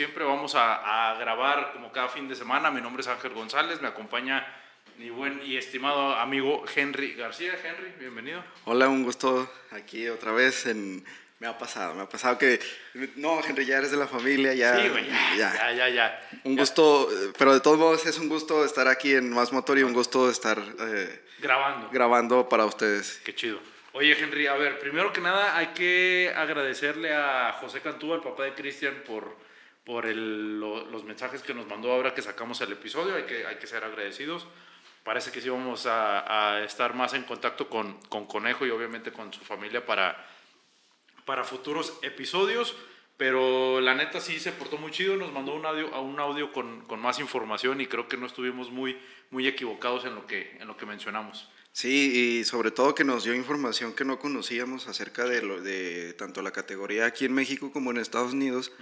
siempre, vamos a, grabar como cada fin de semana. Mi nombre es Ángel González, me acompaña mi buen y estimado amigo Henry García. Henry, bienvenido. Hola, un gusto aquí otra vez en me ha pasado, me ha pasado que. No, Henry, ya eres de la familia, ya. Sí, güey, ya, ya, ya, ya, Un gusto, pero de todos modos es un gusto estar aquí en Más Motor y un gusto estar. Eh, grabando. Grabando para ustedes. Qué chido. Oye, Henry, a ver, primero que nada hay que agradecerle a José Cantú, el papá de Cristian, por, por el, los mensajes que nos mandó ahora que sacamos el episodio. Hay que, hay que ser agradecidos. Parece que sí vamos a, a estar más en contacto con, con Conejo y obviamente con su familia para para futuros episodios. Pero la neta sí se portó muy chido, nos mandó un audio, un audio con, con, más información y creo que no estuvimos muy, muy equivocados en lo, que, en lo que mencionamos. Sí, y sobre todo que nos dio información que no conocíamos acerca de, lo, de tanto la categoría aquí en México como en Estados Unidos,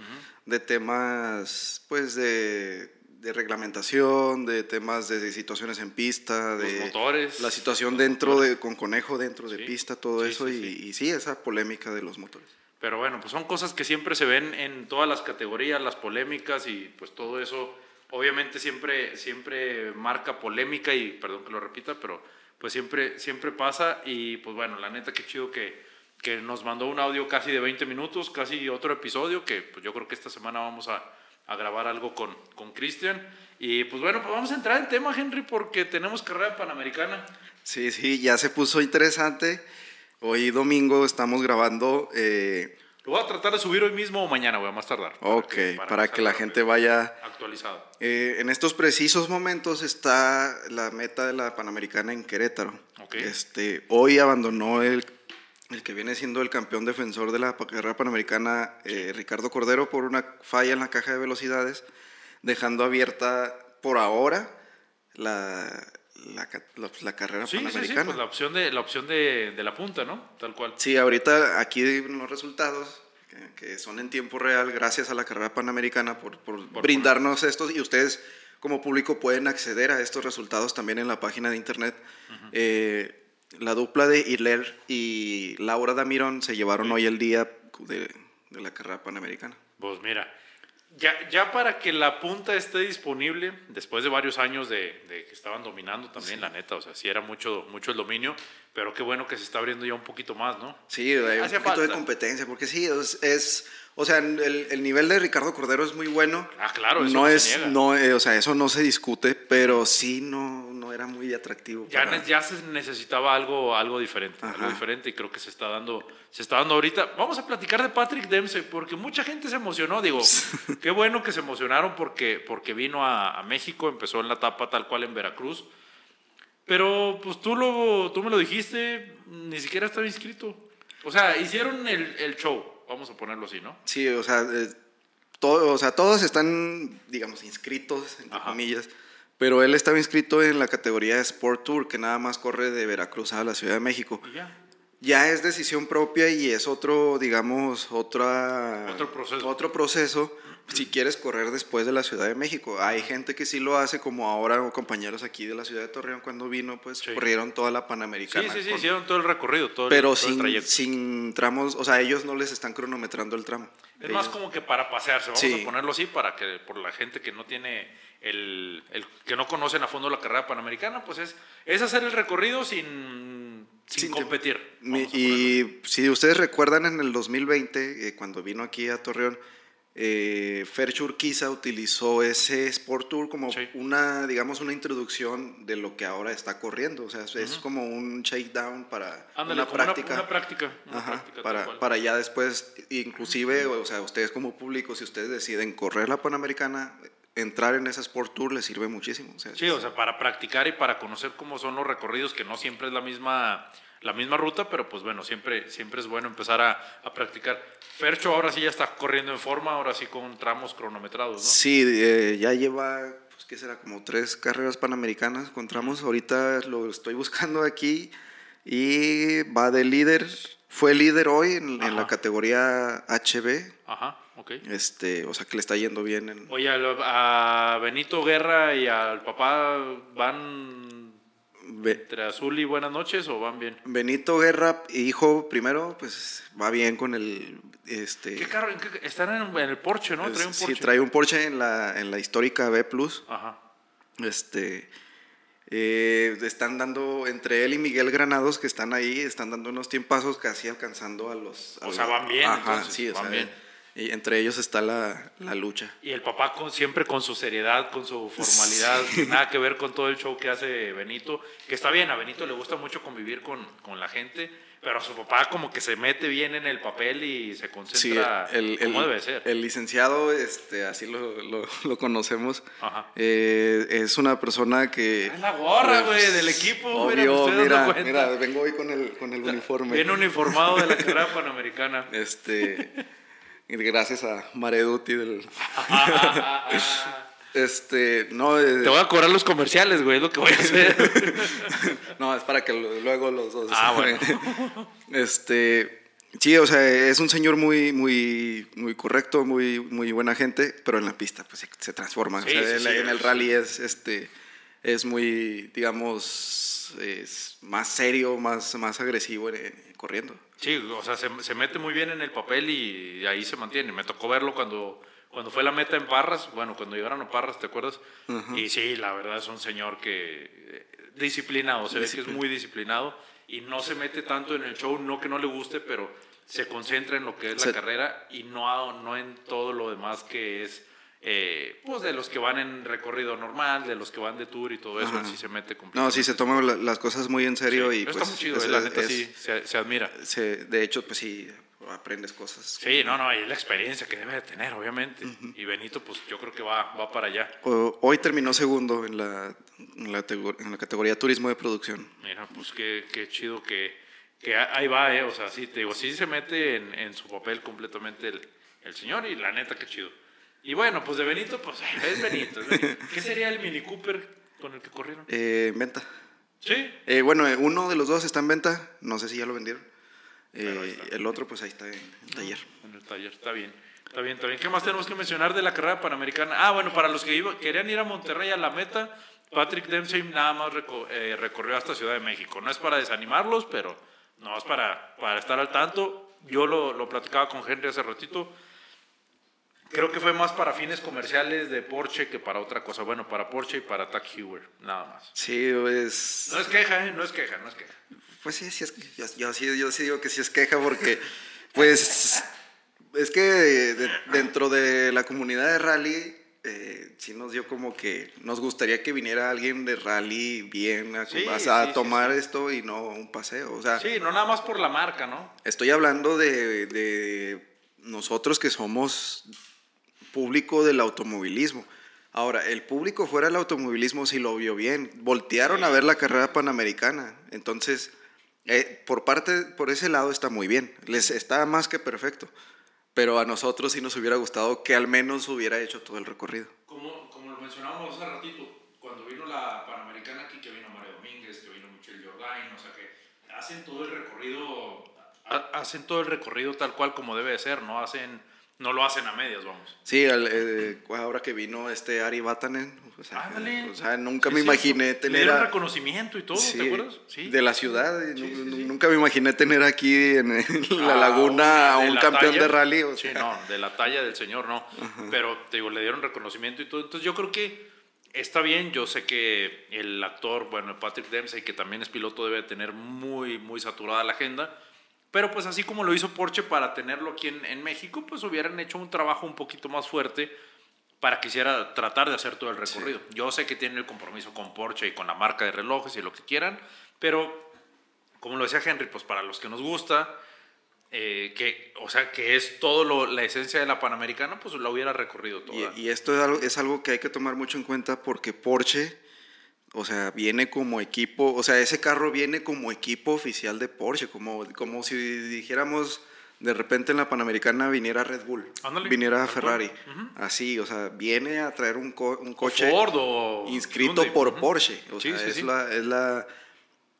de temas pues de, de, reglamentación, de temas de, situaciones en pista, de motores, la situación dentro de con conejo dentro de pista, todo eso y, y sí, esa polémica de los motores. Pero bueno, pues son cosas que siempre se ven en todas las categorías, las polémicas y pues todo eso obviamente siempre, siempre marca polémica y perdón que lo repita, pero pues siempre, siempre pasa y pues bueno, la neta qué chido que, que nos mandó un audio casi de 20 minutos, casi otro episodio que pues yo creo que esta semana vamos a, a grabar algo con Cristian. y pues bueno, pues vamos a entrar en tema, Henry, porque tenemos carrera panamericana. Sí, sí, ya se puso interesante. Hoy domingo estamos grabando. Eh, Lo voy a tratar de subir hoy mismo o mañana, voy a más tardar. Ok, para que, la gente vaya actualizado. Eh, en estos precisos momentos está la meta de la Panamericana en Querétaro. Okay. Este, hoy abandonó el, el que viene siendo el campeón defensor de la carrera panamericana, eh, Ricardo Cordero, por una falla en la caja de velocidades, dejando abierta por ahora la, la, carrera panamericana. Sí, sí, pues la opción, de, la, opción de, de, la punta, ¿no? Tal cual. Sí, ahorita aquí los resultados, que, son en tiempo real, gracias a la carrera panamericana por, por, brindarnos estos, y ustedes como público pueden acceder a estos resultados también en la página de internet. Eh, la dupla de Hiler y Laura Damirón se llevaron hoy el día de, de la carrera panamericana. Pues mira, ya, ya para que la punta esté disponible, después de varios años de, que estaban dominando también, la neta, o sea, sí era mucho, mucho el dominio, pero qué bueno que se está abriendo ya un poquito más, ¿no? Sí, hay un poquito de competencia, porque sí, es, o sea, el, el, nivel de Ricardo Cordero es muy bueno. Ah, claro, eso no, es, no, eh, o sea, eso no se discute, pero sí no, era muy atractivo. Ya, ya se necesitaba algo, algo diferente, algo diferente y creo que se está dando, se está dando ahorita. Vamos a platicar de Patrick Dempsey porque mucha gente se emocionó, digo, qué bueno que se emocionaron porque, porque vino a, México, empezó en la etapa tal cual en Veracruz, pero pues tú, lo, tú me lo dijiste, ni siquiera estaba inscrito. O sea, hicieron el, el show, vamos a ponerlo así, ¿no? Sí, o sea, eh, todo, o sea todos están, digamos, inscritos, entre comillas pero él estaba inscrito en la categoría de Sport Tour, que nada más corre de Veracruz a la Ciudad de México. Ya es decisión propia y es otro, digamos, otra, otro proceso. Otro proceso si quieres correr después de la Ciudad de México. Hay gente que sí lo hace, como ahora compañeros aquí de la ciudad de Torreón cuando vino, pues corrieron toda la Panamericana. Sí, sí, sí, hicieron todo el recorrido, todo Pero el, sin, sin tramos, o sea, ellos no les están cronometrando el tramo. Es más como que para pasearse, vamos a ponerlo así, para que por la gente que no tiene el, el, que no conocen a fondo la carrera panamericana, pues es, es hacer el recorrido sin, sin, competir. y si ustedes recuerdan en el 2020, eh, cuando vino aquí a Torreón, eh, Ferch Urquiza utilizó ese Sport Tour como una, digamos, una introducción de lo que ahora está corriendo. O sea, es como un shakedown para una, práctica. Una, práctica. para, para ya después, inclusive, o sea, ustedes como público, si ustedes deciden correr la Panamericana, entrar en esa Sport Tour les sirve muchísimo. sí, o sea, para practicar y para conocer cómo son los recorridos, que no siempre es la misma, la misma ruta, pero pues bueno, siempre, siempre es bueno empezar a, a practicar. Fercho ahora sí ya está corriendo en forma, ahora sí con tramos cronometrados, ¿no? Sí, eh, ya lleva, pues qué será, como tres carreras panamericanas con tramos. Ahorita lo estoy buscando aquí y va de líder, fue líder hoy en, en la categoría HB. Ajá. Este, o sea, que le está yendo bien. En... Oye, a Benito Guerra y al papá van... Ve- entre azul y buenas noches o van bien? Benito Guerra, hijo, primero, pues va bien con el. Este, ¿Qué carro? están en, el Porsche, ¿no? Trae un sí, Porsche. trae un Porsche en la, en la histórica B Plus. Ajá. Este, eh, están dando, entre él y Miguel Granados, que están ahí, están dando unos tiempazos casi alcanzando a los... a O sea, van bien, entonces, sí, o van sea, bien. Y entre ellos está la, la lucha. Y el papá con, siempre con su seriedad, con su formalidad, nada que ver con todo el show que hace Benito, que está bien, a Benito le gusta mucho convivir con, con la gente, pero su papá como que se mete bien en el papel y se Sí, concentra el, el- como debe ser. el licenciado, este, así lo, lo- lo conocemos, Ajá. eh, es una persona que... Es la gorra, pues, güey, del equipo, Obvio, mira, mira, vengo hoy con el, con el uniforme. Bien uniformado de la carrera panamericana. Este, gracias a Mareduti del... Este, no, eh, Te voy a cobrar los comerciales, güey, es lo que voy a hacer. no, es para que luego los dos. Ah, bueno. Este, sí, o sea, es un señor muy, muy, muy correcto, muy, muy buena gente, pero en la pista, pues se, transforma. Sí, O sea, sí, en, sí, la- en el rally es, este, es muy, digamos, es más serio, más, más agresivo eh, corriendo. Sí, o sea, se, se mete muy bien en el papel y ahí se mantiene. Me tocó verlo cuando, cuando fue la meta en Parras, bueno, cuando llegaron a Parras, ¿te acuerdas? Y sí, la verdad es un señor que eh, disciplinado, se ve que es muy disciplinado y no se mete tanto en el show, no que no le guste, pero se concentra en lo que es la Se- carrera y no, no en todo lo demás que es, eh, pues de los que van en recorrido normal, de los que van de tour y todo eso, sí se mete No, sí, se toman la- las cosas muy en serio Sí, y pero pues... está muy chido, es- eh, la neta es- sí, se, se admira. se- de hecho, pues sí, aprendes cosas. Sí, no, no, y es la experiencia que debe de tener, obviamente. Y Benito, pues yo creo que va, va para allá. O- Hoy terminó segundo en la, en la, en la categoría turismo de producción. Mira, pues qué, qué chido que, que ahí va, ¿eh? O sea, sí, te digo, sí se mete en, en su papel completamente el, el señor y la neta, qué chido. Y bueno, pues de Benito, pues es Benito, es Benito. ¿Qué sería el Mini Cooper con el que corrieron? Eh, en venta. Sí. Eh, bueno, eh, uno de los dos está en venta. No sé si ya lo vendieron. Eh, el otro, pues ahí está en, en taller. En el taller, está bien. Está bien, está bien. ¿Qué más tenemos que mencionar de la carrera panamericana? Ah, bueno, para los que iba- querían ir a Monterrey a la meta, Patrick Dempsey nada más reco- eh, recorrió hasta Ciudad de México. No es para desanimarlos, pero no es para, para estar al tanto. Yo lo, lo platicaba con Henry hace ratito. Creo que fue más para fines comerciales de Porsche que para otra cosa. Bueno, para Porsche y para Tag Heuer, nada más. Sí, pues. No es queja, ¿eh? No es queja, no es queja. Pues sí, sí es, yo, yo sí, yo sí digo que sí es queja porque, pues, es que de- dentro de la comunidad de rally, eh, sí nos dio como que nos gustaría que viniera alguien de rally bien a, Sí, a sí, tomar sí. esto y no un paseo. O sea, Sí, no nada más por la marca, ¿no? estoy hablando de, de nosotros que somos público del automovilismo. Ahora, el público fuera del automovilismo sí lo vio bien. Voltearon a ver la carrera panamericana. Entonces, eh, por parte, por ese lado está muy bien. Les está más que perfecto. Pero a nosotros sí nos hubiera gustado que al menos hubiera hecho todo el recorrido. Como, como lo mencionábamos hace ratito, cuando vino la Panamericana aquí, que vino Mario Domínguez, que vino Michel Jordain, o sea que hacen todo el recorrido, ha- hacen todo el recorrido tal cual como debe de ser, no hacen, no lo hacen a medias, vamos. Sí, al- eh, ahora que vino este Ari Batanen, o sea, Ándale. o sea, nunca Sí, me imaginé. Le tener dieron a- reconocimiento y todo, Sí, ¿te acuerdas? Sí. De la ciudad. sí. Nunca me imaginé tener aquí en, en la Ah, laguna a un campeón talla. de rally. o sí, no, de la talla del señor, no. Pero te digo, le dieron reconocimiento y todo. Entonces yo creo que está bien. Yo sé que el actor, bueno, Patrick Dempsey, que también es piloto, debe tener muy, muy saturada la agenda. Pero pues así como lo hizo Porsche para tenerlo aquí en, en México, pues hubieran hecho un trabajo un poquito más fuerte para que hiciera tratar de hacer todo el recorrido. Yo sé que tienen el compromiso con Porsche y con la marca de relojes y lo que quieran, pero como lo decía Henry, pues para los que nos gusta, eh, que, o sea, que es todo lo- la esencia de la Panamericana, pues la hubiera recorrido toda. Y, y esto es algo, es algo que hay que tomar mucho en cuenta porque Porsche, o sea, viene como equipo, o sea, ese carro viene como equipo oficial de Porsche, como, como si dijéramos de repente en la Panamericana viniera Red Bull, Ándale, viniera tal cual. Ferrari, así, o sea, viene a traer un, co- un coche Ford o inscrito Hyundai. por. Porsche, o Sí, sea, sí, es, sí. La, es la...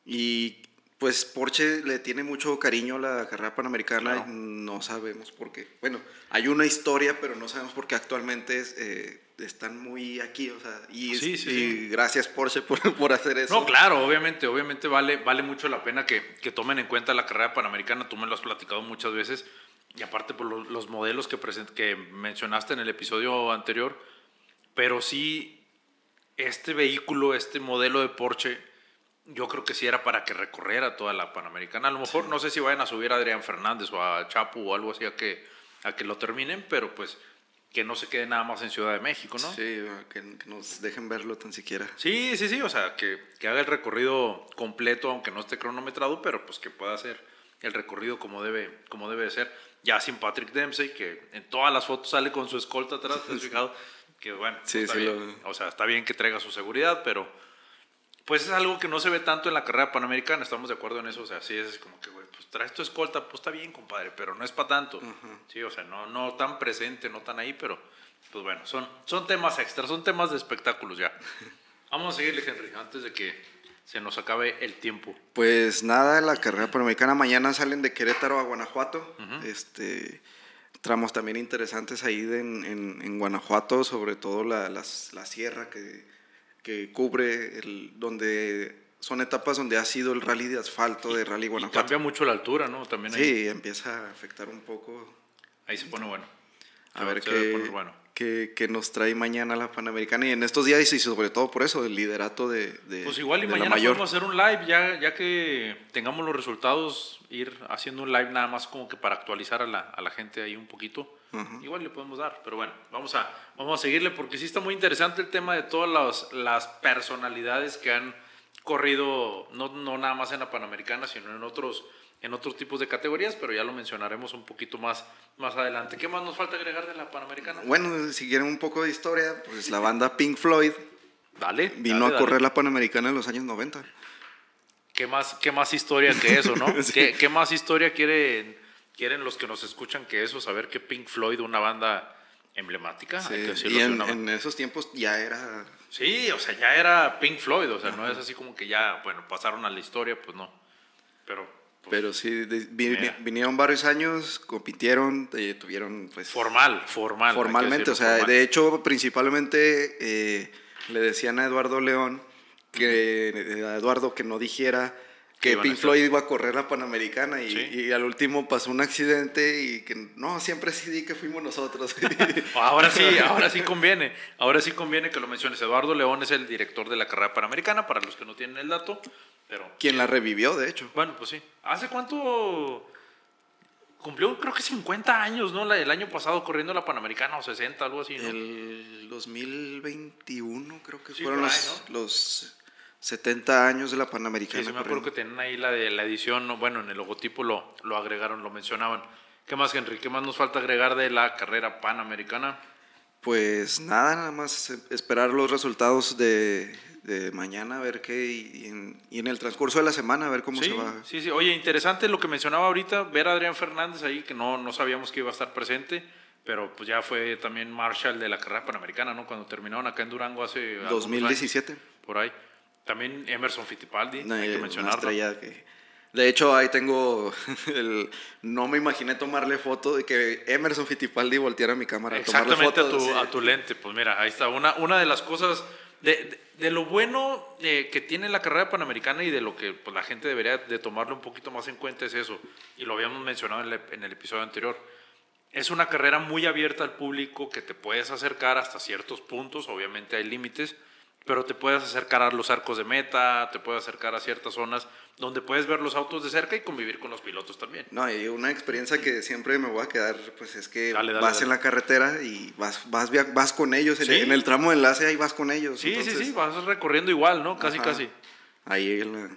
Y pues Porsche le tiene mucho cariño a la carrera panamericana no sabemos por qué. Bueno, hay una historia, pero no sabemos por qué actualmente eh, están muy aquí, o sea, y, Sí, sí, y sí. gracias Porsche por, por hacer eso. No, claro, obviamente, obviamente vale, vale mucho la pena que, que tomen en cuenta la carrera panamericana. Tú me lo has platicado muchas veces. Y aparte por los, los modelos que, present- que mencionaste en el episodio anterior. Pero sí, este vehículo, este modelo de Porsche, yo creo que sí era para que recorriera toda la panamericana. A lo mejor no sé si vayan a subir a Adrián Fernández o a Chapo o algo así a que, a que lo terminen, pero pues que no se quede nada más en Ciudad de México, ¿no? Sí, que, que nos dejen verlo tan siquiera. Sí, sí, sí, o sea, que, que haga el recorrido completo, aunque no esté cronometrado, pero pues que pueda hacer el recorrido como debe, como debe de ser. Ya sin Patrick Dempsey, que en todas las fotos sale con su escolta atrás, ¿te has fijado? Que bueno, Sí, está sí, bien. lo- o sea, está bien que traiga su seguridad, pero pues es algo que no se ve tanto en la carrera panamericana, estamos de acuerdo en eso, o sea, sí es como que, güey, pues traes tu escolta, pues está bien, compadre, pero no es para tanto. Sí, o sea, no, no tan presente, no tan ahí, pero pues bueno, son, son temas extras, son temas de espectáculos ya. Vamos a seguirle, Henry, antes de que se nos acabe el tiempo. Pues nada, la carrera panamericana mañana salen de Querétaro a Guanajuato. Este tramos también interesantes ahí de- en, en- en Guanajuato, sobre todo la, las- la sierra que, que cubre el, donde son etapas donde ha sido el rally de asfalto de Rally Y Guanajuato. cambia mucho la altura, ¿no? También ahí, Sí, empieza a afectar un poco. ahí se pone bueno. A ver debe qué, bueno. Qué nos trae mañana la Panamericana y en estos días y sobre todo por eso, el liderato de, de- Pues igual y de mañana mayor. podemos hacer un live, ya, ya que tengamos los resultados, ir haciendo un live nada más como que para actualizar a la, a la gente ahí un poquito. Igual le podemos dar, pero bueno, vamos a, vamos a seguirle porque sí está muy interesante el tema de todas las, las personalidades que han corrido, no, no nada más en la Panamericana, sino en otros, en otros tipos de categorías, pero ya lo mencionaremos un poquito más, más adelante. ¿Qué más nos falta agregar de la Panamericana? Bueno, si quieren un poco de historia, pues la banda Pink Floyd Dale. vino dale, a dale. correr la Panamericana en los años 90. ¿Qué más, qué más historia que eso, no? Sí. ¿Qué, qué más historia quieren, quieren los que nos escuchan que eso? Saber que Pink Floyd, una banda emblemática, hay que decirlo y en, en esos tiempos ya era... Sí, o sea, ya era Pink Floyd, o sea, no es así como que ya, bueno, pasaron a la historia, pues no. Pero, Pero sí, de- vi- Mira. vinieron varios años, compitieron, eh, tuvieron pues... formal, formal. formalmente, o sea, formal. de hecho, principalmente eh, le decían a Eduardo León, que a Eduardo que no dijera Que Pink. Floyd iba a correr la Panamericana y, Sí. y al último pasó un accidente y que no, siempre sí di que fuimos nosotros. Ahora sí, ahora sí conviene. Ahora sí conviene que lo menciones. Eduardo León es el director de la carrera panamericana, para los que no tienen el dato. Pero, Quien la revivió, de hecho. bueno, pues sí. ¿Hace cuánto cumplió? Creo que 50 años, ¿no? La- El año pasado corriendo la panamericana, o 60, algo así, ¿no? El 2021 creo que Sí, fueron ahí, los, los 70 años de la Panamericana. Sí, sí, me acuerdo que tenían ahí la de la edición, ¿no? bueno, en el logotipo lo, lo agregaron, lo mencionaban. ¿Qué más, Henry? ¿Qué más nos falta agregar de la carrera panamericana? Pues nada, nada más esperar los resultados de, de mañana, a ver qué, y en, y en el transcurso de la semana, a ver cómo Sí, se va. sí, sí. Oye, interesante lo que mencionaba ahorita, ver a Adrián Fernández ahí, que no, no sabíamos que iba a estar presente, pero pues ya fue también Marshall de la carrera panamericana, ¿no? Cuando terminaron acá en Durango hace... algunos 2017. años, por ahí. También Emerson Fittipaldi, Una, hay que mencionarlo. que- De hecho, ahí tengo el... No me imaginé tomarle foto de que Emerson Fittipaldi volteara mi cámara a Exactamente a fotos. tu, sí. a tu lente, pues mira, ahí está. Una, una de las cosas, de, de- lo bueno eh, que tiene la carrera panamericana y de lo que pues, la gente debería de tomarlo un poquito más en cuenta es eso. Y lo habíamos mencionado en el, en el episodio anterior. Es una carrera muy abierta al público que te puedes acercar hasta ciertos puntos, obviamente hay límites, pero te puedes acercar a los arcos de meta, te puedes acercar a ciertas zonas donde puedes ver los autos de cerca y convivir con los pilotos también. No, y una experiencia que siempre me voy a quedar, pues es que Dale, dale, vas dale. en la carretera y vas, vas, vas con ellos, en, Sí. en el tramo de enlace ahí vas con ellos. Sí, sí, entonces, sí, vas recorriendo igual, ¿no? Casi, ajá, casi. Ahí en la,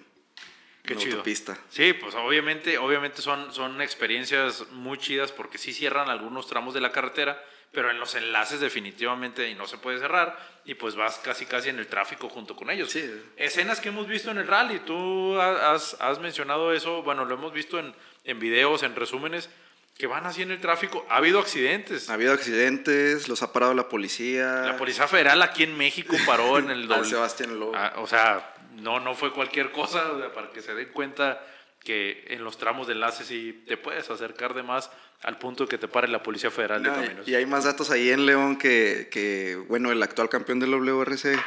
Qué en chido. autopista. Sí, pues obviamente, obviamente son, son experiencias muy chidas porque sí cierran algunos tramos de la carretera, pero en los enlaces definitivamente y no se puede cerrar y pues vas casi casi en el tráfico junto con ellos. Sí. Escenas que hemos visto en el rally, tú ha- has, has mencionado eso, bueno, lo hemos visto en, en videos, en resúmenes, que van así en el tráfico. Ha habido accidentes. Ha habido accidentes, los ha parado la policía. La Policía Federal aquí en México paró en el doble. Sebastián Lobo. Ah, o sea, no, no fue cualquier cosa, o sea, para que se den cuenta que en los tramos de enlace sí te puedes acercar de más al punto que te pare la Policía Federal de Caminos. Y hay más datos ahí en León que, que bueno, el actual campeón del WRC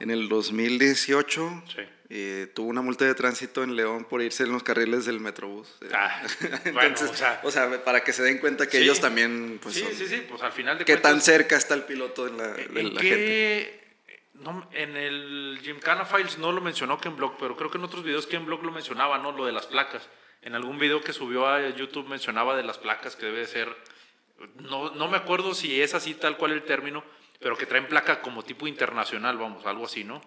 en el 2018 eh, tuvo una multa de tránsito en León por irse en los carriles del Metrobús. Ah, Entonces, o, sea, para que se den cuenta que ellos también, pues, sí, sí, sí, pues al final de qué tan cerca está el piloto la, de la gente. No, en el Gymkhana Files no lo mencionó Ken Block, pero creo que en otros videos Ken Block lo mencionaba, ¿no? Lo de las placas. En algún video que subió a YouTube mencionaba de las placas que debe ser. No, no me acuerdo si es así tal cual el término, pero que traen placa como tipo internacional, vamos, algo así, ¿no?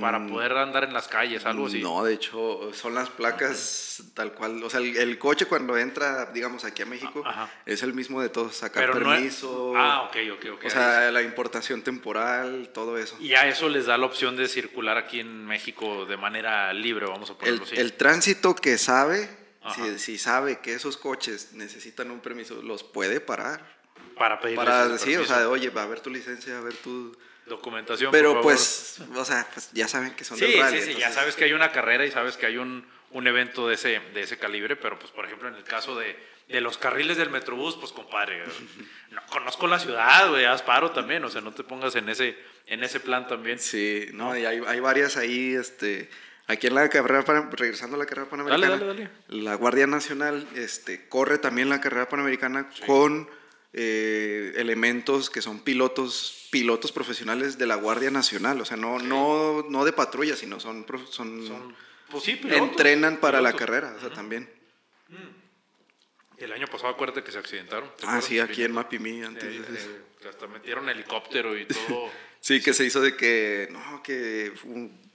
Para mm. poder andar en las calles, algo así. No, de hecho, son las placas tal cual. O sea, el, coche cuando entra, digamos, aquí a México, es el mismo de todos. Sacar permiso. ah, ok, ok, ok. O sea, la importación temporal, todo eso. Y a eso les da la opción de circular aquí en México de manera libre, vamos a ponerlo el, así. El tránsito que sabe, si, si, sabe que esos coches necesitan un permiso, los puede parar. Para pedir Para decir, o sea, oye, va a ver tu licencia, a ver tu Documentación. Pero pues, o sea, pues ya saben que son sí, del rally. Sí, sí, ya sabes que hay una carrera y sabes que hay un, un evento de ese, de ese calibre, pero pues por ejemplo en el caso de, de los carriles del Metrobús, pues compadre, no conozco la ciudad, güey, haz paro también, o sea, no te pongas en ese, en ese plan también. Sí, no, y hay, hay varias ahí, este, aquí en la carrera, regresando a la carrera panamericana, dale, dale, dale. la Guardia Nacional este, corre también la carrera panamericana con eh, elementos que son pilotos, pilotos profesionales de la Guardia Nacional, o sea, no, no, no de patrulla, sino son, son, pues entrenan para la carrera, o sea, también. Mm. El año pasado acuérdate que se accidentaron. Ah, sí, aquí en Mapimi antes. que hasta metieron helicóptero y todo. sí, que se hizo de que, no, que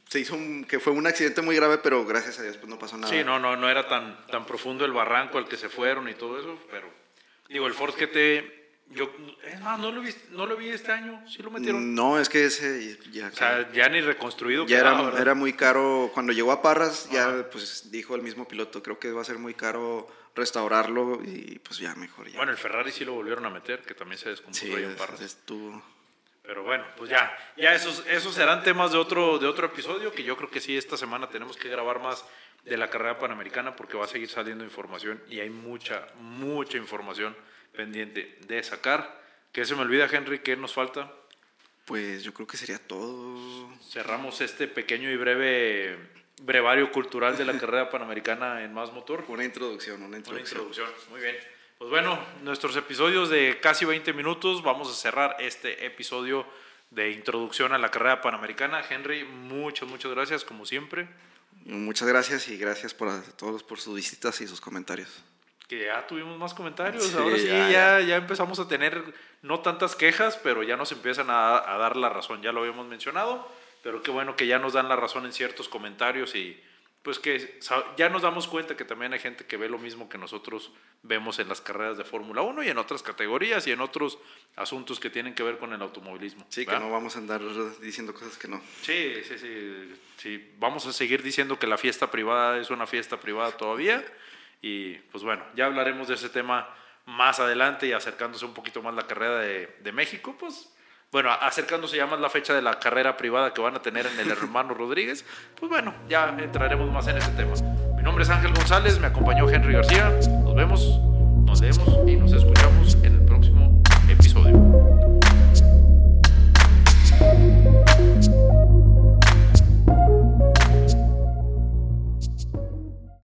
se hizo que fue un accidente muy grave, pero gracias a Dios pues no pasó nada. Sí, no, no, no era tan, tan profundo el barranco al que se fueron y todo eso, pero Digo, el Force GT, yo, es más, no lo, vi, no lo vi este año, ¿sí lo metieron? No, es que ese ya... O sea, ya ni reconstruido. Ya era, era, muy caro, cuando llegó a Parras, ya pues dijo el mismo piloto, creo que va a ser muy caro restaurarlo y pues ya mejor ya. Bueno, el Ferrari sí lo volvieron a meter, que también se descompuso sí, ahí en Parras. Estuvo... Pero bueno, pues ya, ya esos, esos serán temas de otro, de otro episodio, que yo creo que sí, esta semana tenemos que grabar más de la carrera panamericana porque va a seguir saliendo información y hay mucha, mucha información pendiente de sacar. ¿Qué se me olvida, Henry? ¿Qué nos falta? Pues yo creo que sería todo. Cerramos este pequeño y breve brevario cultural de la carrera panamericana en Más Motor. Una introducción, una introducción. Una introducción, muy bien. Pues bueno, nuestros episodios de casi 20 minutos, vamos a cerrar este episodio de introducción a la carrera panamericana. Henry, muchas, muchas gracias, como siempre. Muchas gracias y gracias por a todos por sus visitas y sus comentarios que ya tuvimos más comentarios. Ahora sí, ya, ya, empezamos a tener no tantas quejas, pero ya nos empiezan a, a, dar la razón. Ya lo habíamos mencionado, pero qué bueno que ya nos dan la razón en ciertos comentarios y pues que ya nos damos cuenta que también hay gente que ve lo mismo que nosotros vemos en las carreras de Fórmula 1 y en otras categorías y en otros asuntos que tienen que ver con el automovilismo. Sí, que no vamos a andar diciendo cosas que no. Sí, sí, sí, sí. Vamos a seguir diciendo que la fiesta privada es una fiesta privada todavía y pues bueno, ya hablaremos de ese tema más adelante y acercándose un poquito más la carrera de, de México, pues bueno, acercándose ya más la fecha de la carrera privada que van a tener en el hermano Rodríguez, pues bueno, ya entraremos más en ese tema. Mi nombre es Ángel González, me acompañó Henry García, nos vemos, nos vemos y nos escuchamos en el próximo episodio.